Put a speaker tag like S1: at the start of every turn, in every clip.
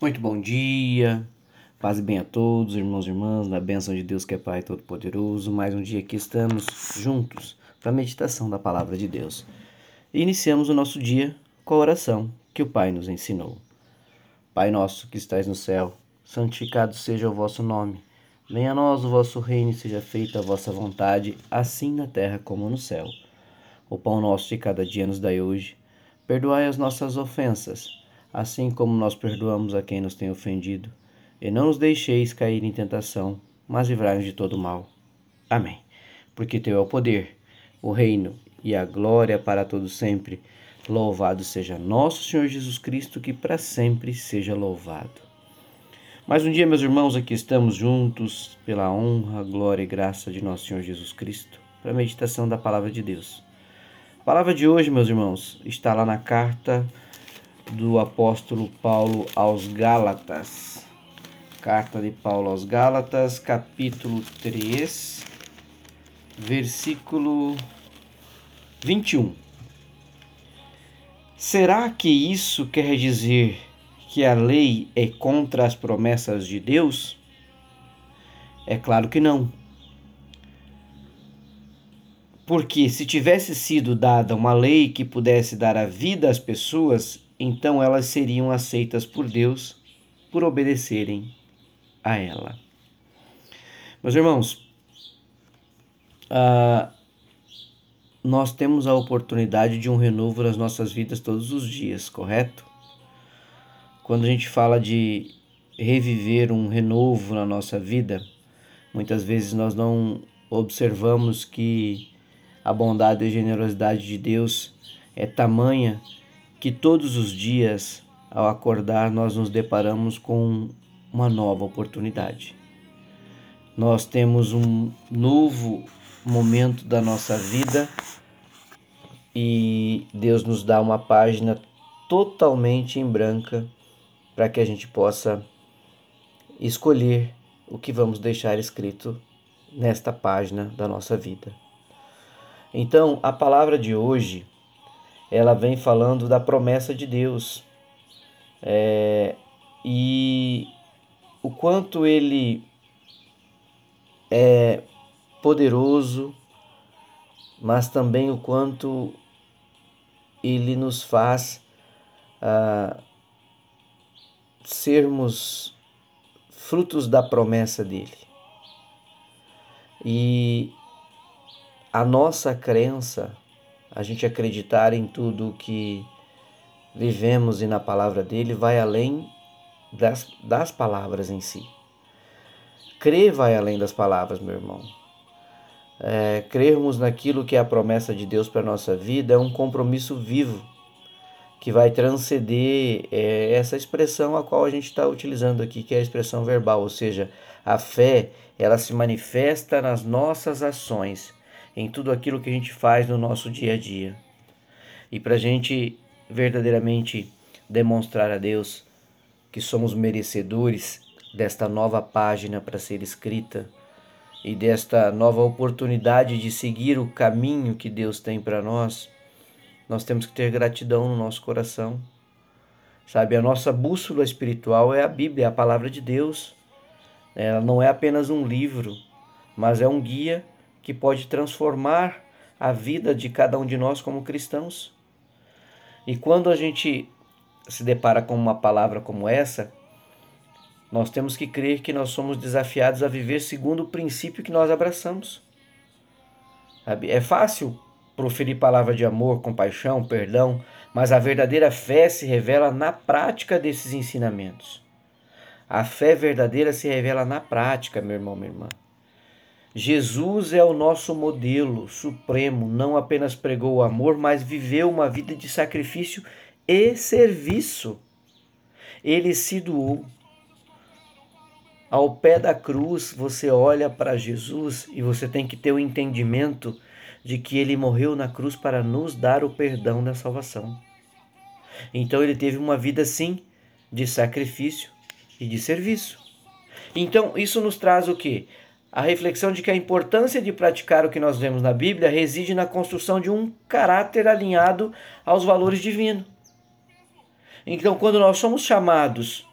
S1: Muito bom dia, paz e bem a todos, irmãos e irmãs, na bênção de Deus que é Pai Todo-Poderoso. Mais um dia que estamos juntos para a meditação da Palavra de Deus. E iniciamos o nosso dia com a oração que o Pai nos ensinou. Pai nosso que estais no céu, santificado seja o vosso nome. Venha a nós o vosso reino e seja feita a vossa vontade, assim na terra como no céu. O pão nosso de cada dia nos dai hoje. Perdoai as nossas ofensas assim como nós perdoamos a quem nos tem ofendido. E não nos deixeis cair em tentação, mas livrai-nos de todo mal. Amém. Porque teu é o poder, o reino e a glória para todos sempre. Louvado seja nosso Senhor Jesus Cristo, que para sempre seja louvado. Mais um dia, meus irmãos, aqui estamos juntos pela honra, glória e graça de nosso Senhor Jesus Cristo, para a meditação da palavra de Deus. A palavra de hoje, meus irmãos, está lá na carta do apóstolo Paulo aos Gálatas. Carta de Paulo aos Gálatas, capítulo 3, versículo 21. Será que isso quer dizer que a lei é contra as promessas de Deus? É claro que não. Porque se tivesse sido dada uma lei que pudesse dar a vida às pessoas, então elas seriam aceitas por Deus por obedecerem a ela. Meus irmãos, uh, nós temos a oportunidade de um renovo nas nossas vidas todos os dias, correto? Quando a gente fala de reviver um renovo na nossa vida, muitas vezes nós não observamos que a bondade e generosidade de Deus é tamanha que todos os dias, ao acordar, nós nos deparamos com uma nova oportunidade. Nós temos um novo momento da nossa vida e Deus nos dá uma página totalmente em branca para que a gente possa escolher o que vamos deixar escrito nesta página da nossa vida. Então, a palavra de hoje ela vem falando da promessa de Deus. É, e o quanto ele é poderoso, mas também o quanto ele nos faz ah, sermos frutos da promessa dele. E a nossa crença a gente acreditar em tudo que vivemos e na palavra dele vai além das, das palavras em si. Crer vai além das palavras, meu irmão. É, crermos naquilo que é a promessa de Deus para a nossa vida é um compromisso vivo que vai transcender é, essa expressão a qual a gente está utilizando aqui, que é a expressão verbal, ou seja, a fé ela se manifesta nas nossas ações em tudo aquilo que a gente faz no nosso dia a dia. E para a gente verdadeiramente demonstrar a Deus que somos merecedores desta nova página para ser escrita e desta nova oportunidade de seguir o caminho que Deus tem para nós, nós temos que ter gratidão no nosso coração. Sabe, a nossa bússola espiritual é a Bíblia, é a palavra de Deus. Ela não é apenas um livro, mas é um guia que pode transformar a vida de cada um de nós como cristãos. E quando a gente se depara com uma palavra como essa, nós temos que crer que nós somos desafiados a viver segundo o princípio que nós abraçamos. É fácil proferir palavra de amor, compaixão, perdão, mas a verdadeira fé se revela na prática desses ensinamentos. A fé verdadeira se revela na prática, meu irmão, minha irmã. Jesus é o nosso modelo supremo, não apenas pregou o amor, mas viveu uma vida de sacrifício e serviço. Ele se doou. Ao pé da cruz, você olha para Jesus e você tem que ter o entendimento de que ele morreu na cruz para nos dar o perdão da salvação. Então ele teve uma vida sim de sacrifício e de serviço. Então isso nos traz o que? A reflexão de que a importância de praticar o que nós vemos na Bíblia reside na construção de um caráter alinhado aos valores divinos. Então, quando nós somos chamados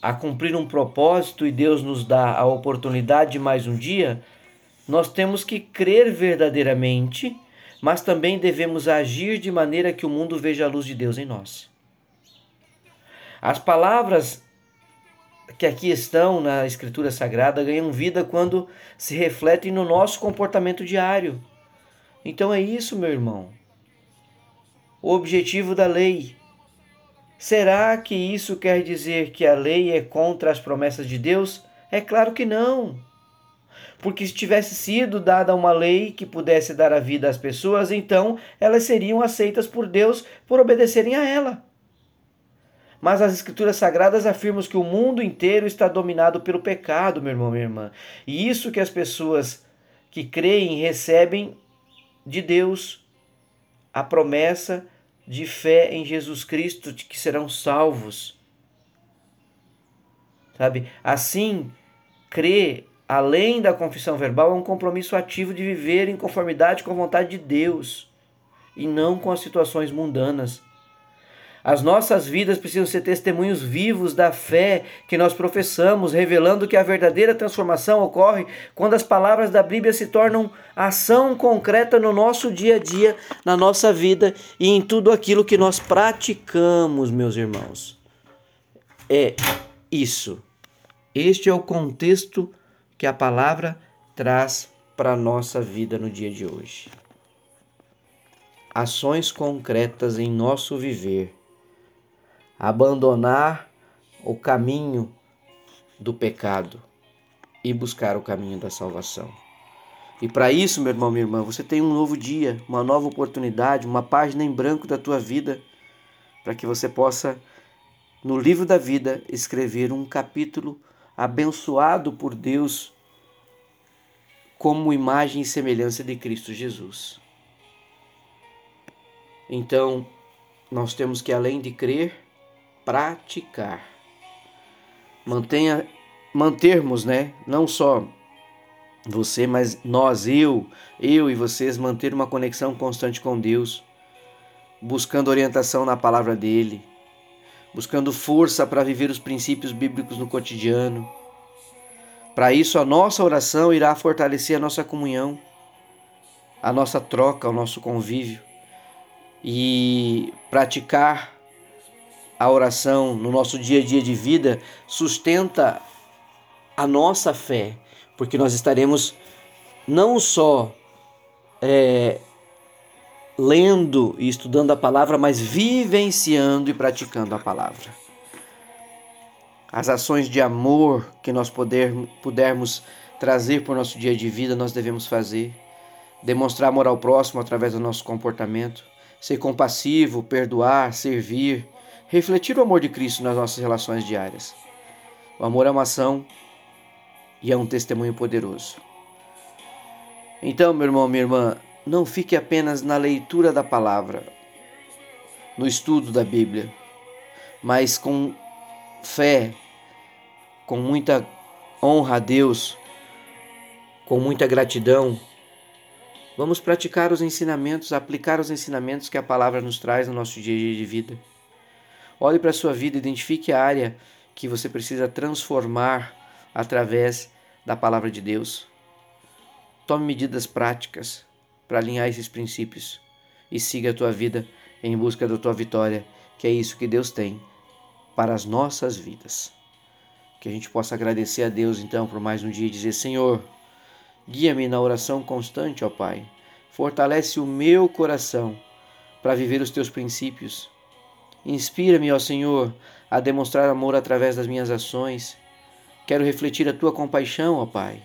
S1: a cumprir um propósito e Deus nos dá a oportunidade de mais um dia, nós temos que crer verdadeiramente, mas também devemos agir de maneira que o mundo veja a luz de Deus em nós. As palavras que aqui estão na Escritura Sagrada ganham vida quando se refletem no nosso comportamento diário. Então é isso, meu irmão. O objetivo da lei. Será que isso quer dizer que a lei é contra as promessas de Deus? É claro que não. Porque se tivesse sido dada uma lei que pudesse dar a vida às pessoas, então elas seriam aceitas por Deus por obedecerem a ela. Mas as Escrituras Sagradas afirmam que o mundo inteiro está dominado pelo pecado, meu irmão, minha irmã. E isso que as pessoas que creem recebem de Deus a promessa de fé em Jesus Cristo, de que serão salvos. Sabe? Assim, crer além da confissão verbal é um compromisso ativo de viver em conformidade com a vontade de Deus e não com as situações mundanas. As nossas vidas precisam ser testemunhos vivos da fé que nós professamos, revelando que a verdadeira transformação ocorre quando as palavras da Bíblia se tornam ação concreta no nosso dia a dia, na nossa vida e em tudo aquilo que nós praticamos, meus irmãos. É isso. Este é o contexto que a palavra traz para a nossa vida no dia de hoje. Ações concretas em nosso viver abandonar o caminho do pecado e buscar o caminho da salvação. E para isso, meu irmão, minha irmã, você tem um novo dia, uma nova oportunidade, uma página em branco da tua vida, para que você possa, no livro da vida, escrever um capítulo abençoado por Deus como imagem e semelhança de Cristo Jesus. Então, nós temos que, além de crer, praticar. Mantenha, mantermos, né? Não só você, mas nós, eu, eu e vocês, manter uma conexão constante com Deus, buscando orientação na palavra dele, buscando força para viver os princípios bíblicos no cotidiano. Para isso, a nossa oração irá fortalecer a nossa comunhão, a nossa troca, o nosso convívio e praticar a oração no nosso dia a dia de vida sustenta a nossa fé, porque nós estaremos não só é, lendo e estudando a palavra, mas vivenciando e praticando a palavra. As ações de amor que nós poder, pudermos trazer para o nosso dia de vida, nós devemos fazer. Demonstrar amor ao próximo através do nosso comportamento, ser compassivo, perdoar, servir, refletir o amor de Cristo nas nossas relações diárias. O amor é uma ação e é um testemunho poderoso. Então, meu irmão, minha irmã, não fique apenas na leitura da palavra, no estudo da Bíblia, mas com fé, com muita honra a Deus, com muita gratidão, vamos praticar os ensinamentos, aplicar os ensinamentos que a palavra nos traz no nosso dia a dia de vida. Olhe para a sua vida, identifique a área que você precisa transformar através da palavra de Deus. Tome medidas práticas para alinhar esses princípios e siga a tua vida em busca da tua vitória, que é isso que Deus tem para as nossas vidas. Que a gente possa agradecer a Deus então por mais um dia e dizer: Senhor, guia-me na oração constante, ó Pai. Fortalece o meu coração para viver os teus princípios Inspira-me, ó Senhor, a demonstrar amor através das minhas ações. Quero refletir a tua compaixão, ó Pai.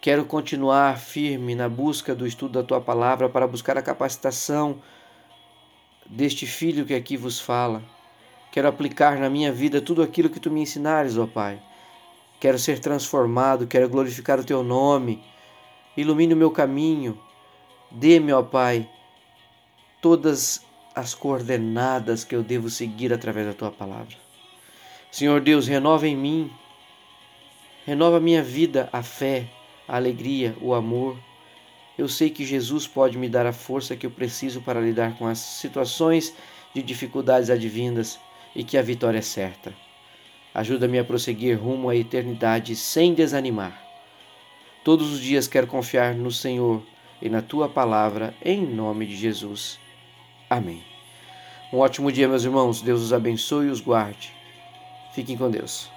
S1: Quero continuar firme na busca do estudo da tua palavra para buscar a capacitação deste filho que aqui vos fala. Quero aplicar na minha vida tudo aquilo que tu me ensinares, ó Pai. Quero ser transformado, quero glorificar o teu nome. Ilumine o meu caminho. Dê-me, ó Pai, todas as coordenadas que eu devo seguir através da tua palavra. Senhor Deus, renova em mim, renova minha vida, a fé, a alegria, o amor. Eu sei que Jesus pode me dar a força que eu preciso para lidar com as situações de dificuldades advindas e que a vitória é certa. Ajuda-me a prosseguir rumo à eternidade sem desanimar. Todos os dias quero confiar no Senhor e na tua palavra, em nome de Jesus. Amém. Um ótimo dia, meus irmãos. Deus os abençoe e os guarde. Fiquem com Deus.